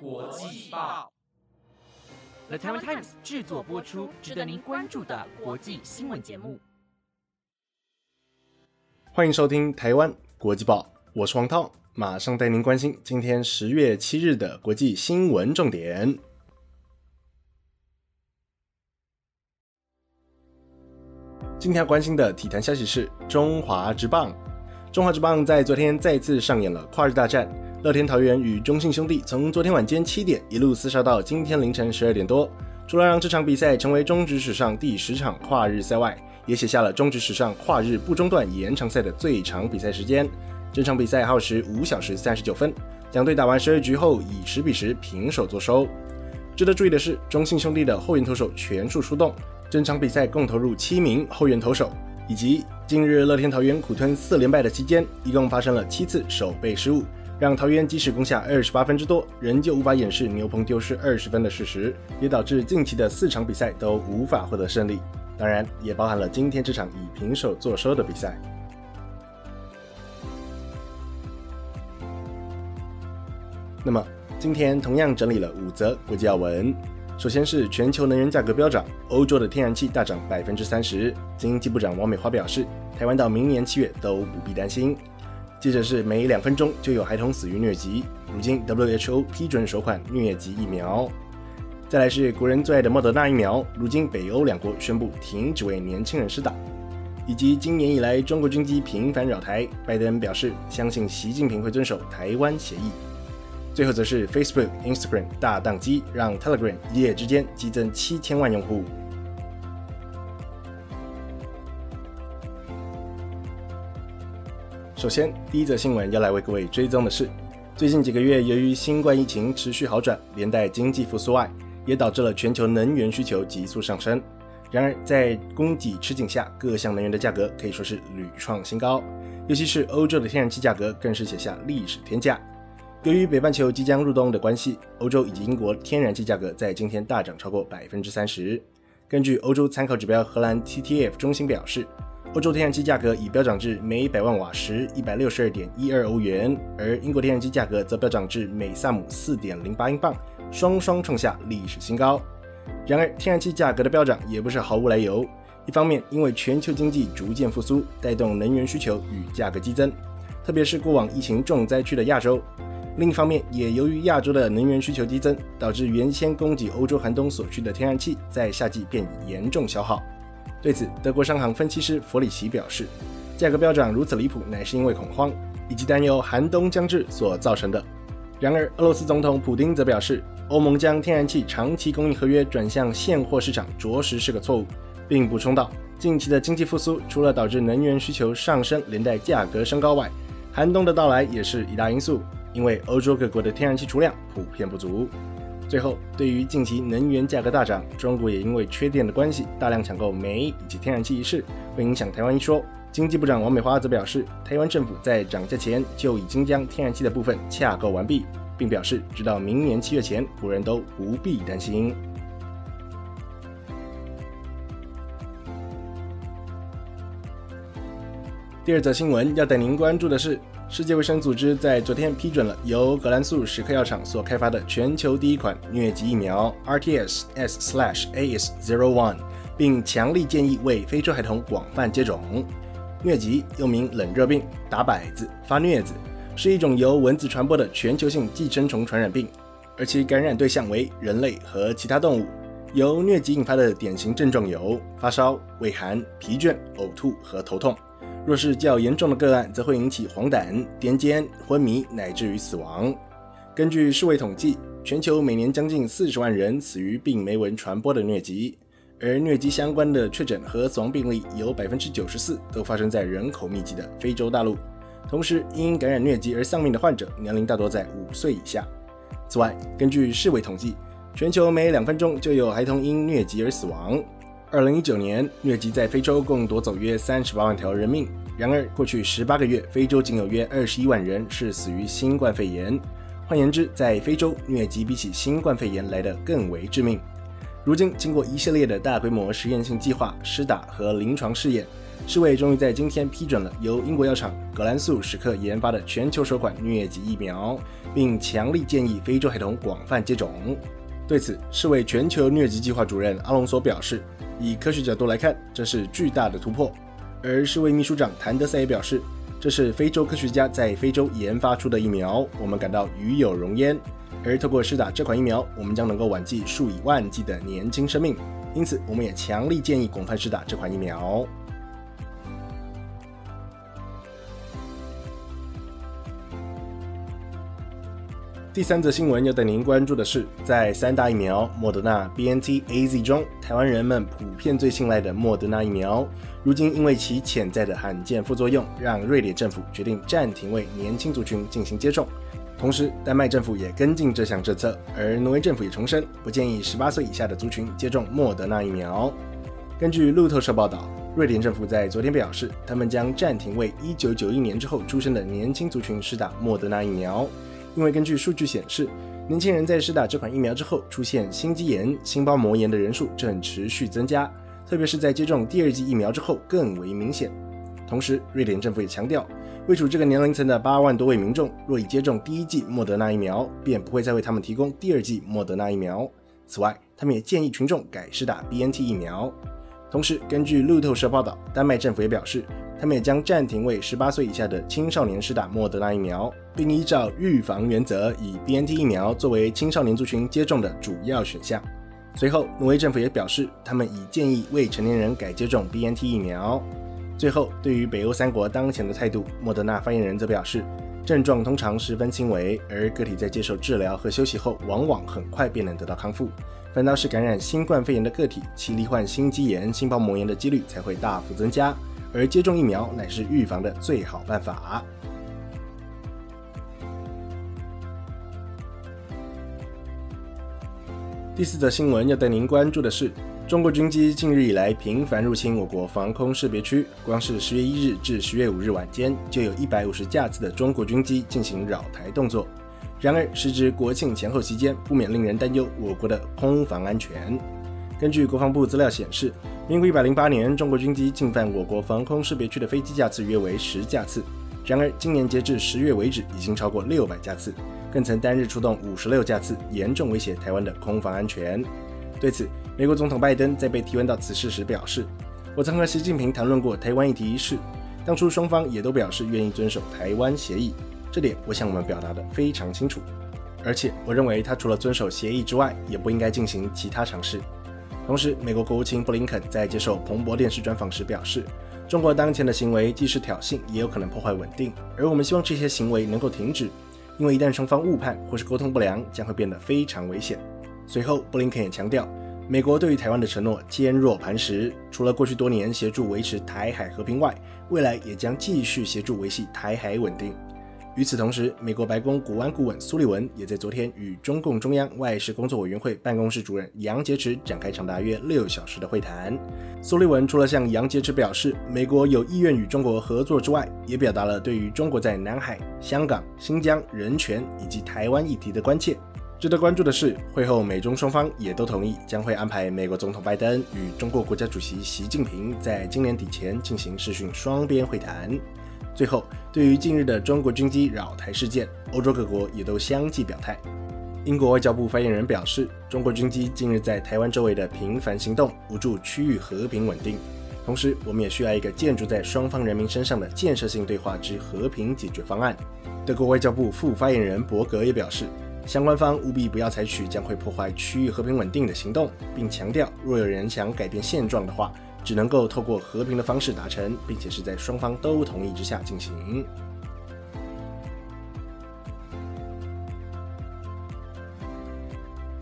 国际报，The Taiwan Times 制作播出，值得您关注的国际新闻节目。欢迎收听《台湾国际报》，我是黄涛，马上带您关心今天十月七日的国际新闻重点。今天要关心的体坛消息是中华之棒。中华之棒在昨天再次上演了跨日大战，乐天桃园与中信兄弟从昨天晚间七点一路厮杀到今天凌晨十二点多。除了让这场比赛成为中职史上第十场跨日赛外，也写下了中职史上跨日不中断延长赛的最长比赛时间。整场比赛耗时五小时三十九分，两队打完十二局后以十比十平手作收。值得注意的是，中信兄弟的后援投手全数出动，整场比赛共投入七名后援投手。以及近日乐天桃园苦吞四连败的期间，一共发生了七次守备失误，让桃园即使攻下二十八分之多，仍旧无法掩饰牛棚丢失二十分的事实，也导致近期的四场比赛都无法获得胜利。当然，也包含了今天这场以平手作收的比赛。那么，今天同样整理了五则国际要闻。首先是全球能源价格飙涨，欧洲的天然气大涨百分之三十。经济部长王美花表示，台湾到明年七月都不必担心。接着是每两分钟就有孩童死于疟疾，如今 WHO 批准首款疟疾疫苗。再来是国人最爱的莫德纳疫苗，如今北欧两国宣布停止为年轻人施打。以及今年以来中国军机频繁扰台，拜登表示相信习近平会遵守台湾协议。最后则是 Facebook、Instagram 大宕机，让 Telegram 一夜之间激增七千万用户。首先，第一则新闻要来为各位追踪的是，最近几个月由于新冠疫情持续好转，连带经济复苏外，也导致了全球能源需求急速上升。然而，在供给吃紧下，各项能源的价格可以说是屡创新高，尤其是欧洲的天然气价格更是写下历史天价。由于北半球即将入冬的关系，欧洲以及英国天然气价格在今天大涨超过百分之三十。根据欧洲参考指标荷兰 TTF 中心表示，欧洲天然气价格已飙涨至每百万瓦时一百六十二点一二欧元，而英国天然气价格则飙涨至每萨姆四点零八英镑，双双创下历史新高。然而，天然气价格的飙涨也不是毫无来由。一方面，因为全球经济逐渐复苏，带动能源需求与价格激增，特别是过往疫情重灾区的亚洲。另一方面，也由于亚洲的能源需求激增，导致原先供给欧洲寒冬所需的天然气在夏季便严重消耗。对此，德国商行分析师弗里奇表示，价格飙涨如此离谱，乃是因为恐慌以及担忧寒冬将至所造成的。然而，俄罗斯总统普京则表示，欧盟将天然气长期供应合约转向现货市场，着实是个错误，并补充道，近期的经济复苏除了导致能源需求上升，连带价格升高外，寒冬的到来也是一大因素。因为欧洲各国的天然气储量普遍不足。最后，对于近期能源价格大涨，中国也因为缺电的关系，大量抢购煤以及天然气一事，会影响台湾一说。经济部长王美花则表示，台湾政府在涨价前就已经将天然气的部分洽购完毕，并表示直到明年七月前，国人都不必担心。第二则新闻要带您关注的是。世界卫生组织在昨天批准了由格兰素史克药厂所开发的全球第一款疟疾疫苗 RTS-S/AS01，并强力建议为非洲孩童广泛接种。疟疾又名冷热病、打摆子、发疟子，是一种由蚊子传播的全球性寄生虫传染病，而其感染对象为人类和其他动物。由疟疾引发的典型症状有发烧、畏寒、疲倦、呕吐和头痛。若是较严重的个案，则会引起黄疸、癫痫、昏迷，乃至于死亡。根据世卫统计，全球每年将近四十万人死于病媒蚊传播的疟疾，而疟疾相关的确诊和死亡病例有百分之九十四都发生在人口密集的非洲大陆。同时，因感染疟疾而丧命的患者年龄大多在五岁以下。此外，根据世卫统计，全球每两分钟就有孩童因疟疾而死亡。二零一九年，疟疾在非洲共夺走约三十八万条人命。然而，过去十八个月，非洲仅有约二十一万人是死于新冠肺炎。换言之，在非洲，疟疾比起新冠肺炎来得更为致命。如今，经过一系列的大规模实验性计划、施打和临床试验，世卫终于在今天批准了由英国药厂格兰素史克研发的全球首款疟疾疫苗，并强力建议非洲孩童广泛接种。对此，世卫全球疟疾计划主任阿隆索表示：“以科学角度来看，这是巨大的突破。”而世卫秘书长谭德赛也表示：“这是非洲科学家在非洲研发出的疫苗，我们感到与有荣焉。而透过施打这款疫苗，我们将能够挽救数以万计的年轻生命。因此，我们也强力建议广泛施打这款疫苗。”第三则新闻要带您关注的是，在三大疫苗莫德纳、B N T、A Z 中，台湾人们普遍最信赖的莫德纳疫苗，如今因为其潜在的罕见副作用，让瑞典政府决定暂停为年轻族群进行接种。同时，丹麦政府也跟进这项政策，而挪威政府也重申不建议十八岁以下的族群接种莫德纳疫苗。根据路透社报道，瑞典政府在昨天表示，他们将暂停为一九九一年之后出生的年轻族群施打莫德纳疫苗。因为根据数据显示，年轻人在施打这款疫苗之后出现心肌炎、心包膜炎的人数正持续增加，特别是在接种第二剂疫苗之后更为明显。同时，瑞典政府也强调，位处这个年龄层的八万多位民众，若已接种第一剂莫德纳疫苗，便不会再为他们提供第二剂莫德纳疫苗。此外，他们也建议群众改施打 BNT 疫苗。同时，根据路透社报道，丹麦政府也表示。他们也将暂停为十八岁以下的青少年施打莫德纳疫苗，并依照预防原则，以 BNT 疫苗作为青少年族群接种的主要选项。随后，挪威政府也表示，他们已建议未成年人改接种 BNT 疫苗。最后，对于北欧三国当前的态度，莫德纳发言人则表示，症状通常十分轻微，而个体在接受治疗和休息后，往往很快便能得到康复。反倒是感染新冠肺炎的个体，其罹患心肌炎、心包膜炎的几率才会大幅增加。而接种疫苗乃是预防的最好办法。第四则新闻要带您关注的是，中国军机近日以来频繁入侵我国防空识别区，光是十月一日至十月五日晚间，就有一百五十架次的中国军机进行扰台动作。然而，时值国庆前后期间，不免令人担忧我国的空防安全。根据国防部资料显示，民国一百零八年，中国军机进犯我国防空识别区的飞机架次约为十架次。然而，今年截至十月为止，已经超过六百架次，更曾单日出动五十六架次，严重威胁台湾的空防安全。对此，美国总统拜登在被提问到此事时表示：“我曾和习近平谈论过台湾议题一事，当初双方也都表示愿意遵守台湾协议，这点我想我们表达的非常清楚。而且，我认为他除了遵守协议之外，也不应该进行其他尝试。”同时，美国国务卿布林肯在接受彭博电视专访时表示，中国当前的行为既是挑衅，也有可能破坏稳定，而我们希望这些行为能够停止，因为一旦双方误判或是沟通不良，将会变得非常危险。随后，布林肯也强调，美国对于台湾的承诺坚若磐石，除了过去多年协助维持台海和平外，未来也将继续协助维系台海稳定。与此同时，美国白宫国安顾问苏利文也在昨天与中共中央外事工作委员会办公室主任杨洁篪展开长达约六小时的会谈。苏利文除了向杨洁篪表示美国有意愿与中国合作之外，也表达了对于中国在南海、香港、新疆人权以及台湾议题的关切。值得关注的是，会后美中双方也都同意将会安排美国总统拜登与中国国家主席习近平在今年底前进行视讯双边会谈。最后，对于近日的中国军机扰台事件，欧洲各国也都相继表态。英国外交部发言人表示，中国军机近日在台湾周围的频繁行动，无助区域和平稳定。同时，我们也需要一个建筑在双方人民身上的建设性对话之和平解决方案。德国外交部副发言人伯格也表示，相关方务必不要采取将会破坏区域和平稳定的行动，并强调，若有人想改变现状的话。只能够透过和平的方式达成，并且是在双方都同意之下进行。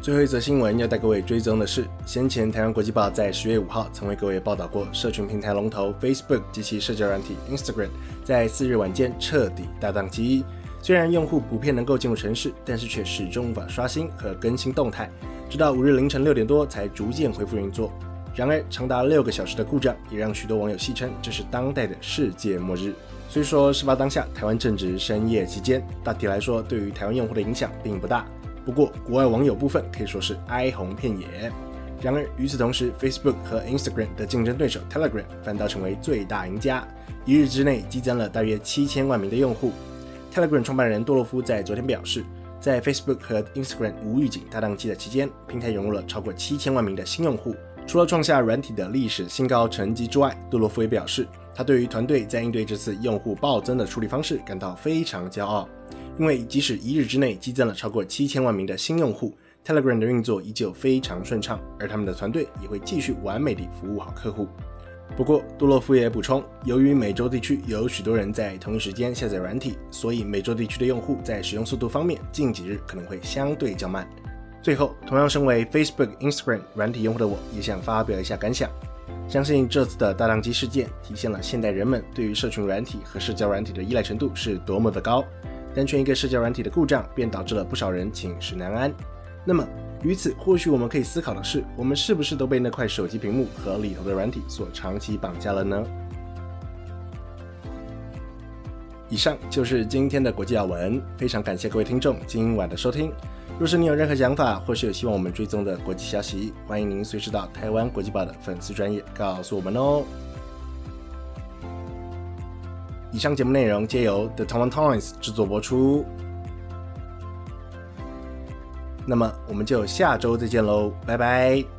最后一则新闻要带各位追踪的是，先前台湾国际报在十月五号曾为各位报道过，社群平台龙头 Facebook 及其社交软体 Instagram 在四日晚间彻底大宕机。虽然用户普遍能够进入城市，但是却始终无法刷新和更新动态，直到五日凌晨六点多才逐渐恢复运作。然而，长达六个小时的故障也让许多网友戏称这是当代的世界末日。虽说事发当下台湾正值深夜期间，大体来说对于台湾用户的影响并不大。不过，国外网友部分可以说是哀鸿遍野。然而与此同时，Facebook 和 Instagram 的竞争对手 Telegram 反倒成为最大赢家，一日之内激增了大约七千万名的用户。Telegram 创办人多洛夫在昨天表示，在 Facebook 和 Instagram 无预警大宕机的期间，平台涌入了超过七千万名的新用户。除了创下软体的历史新高成绩之外，杜洛夫也表示，他对于团队在应对这次用户暴增的处理方式感到非常骄傲，因为即使一日之内激增了超过七千万名的新用户，Telegram 的运作依旧非常顺畅，而他们的团队也会继续完美地服务好客户。不过，杜洛夫也补充，由于美洲地区有许多人在同一时间下载软体，所以美洲地区的用户在使用速度方面，近几日可能会相对较慢。最后，同样身为 Facebook、Instagram 软体用户的我，也想发表一下感想。相信这次的大宕机事件，体现了现代人们对于社群软体和社交软体的依赖程度是多么的高。单纯一个社交软体的故障，便导致了不少人寝食难安。那么，于此或许我们可以思考的是，我们是不是都被那块手机屏幕和里头的软体所长期绑架了呢？以上就是今天的国际要闻，非常感谢各位听众今晚的收听。若是你有任何想法，或是有希望我们追踪的国际消息，欢迎您随时到台湾国际报的粉丝专业告诉我们哦。以上节目内容皆由 The Taiwan Times 制作播出。那么我们就下周再见喽，拜拜。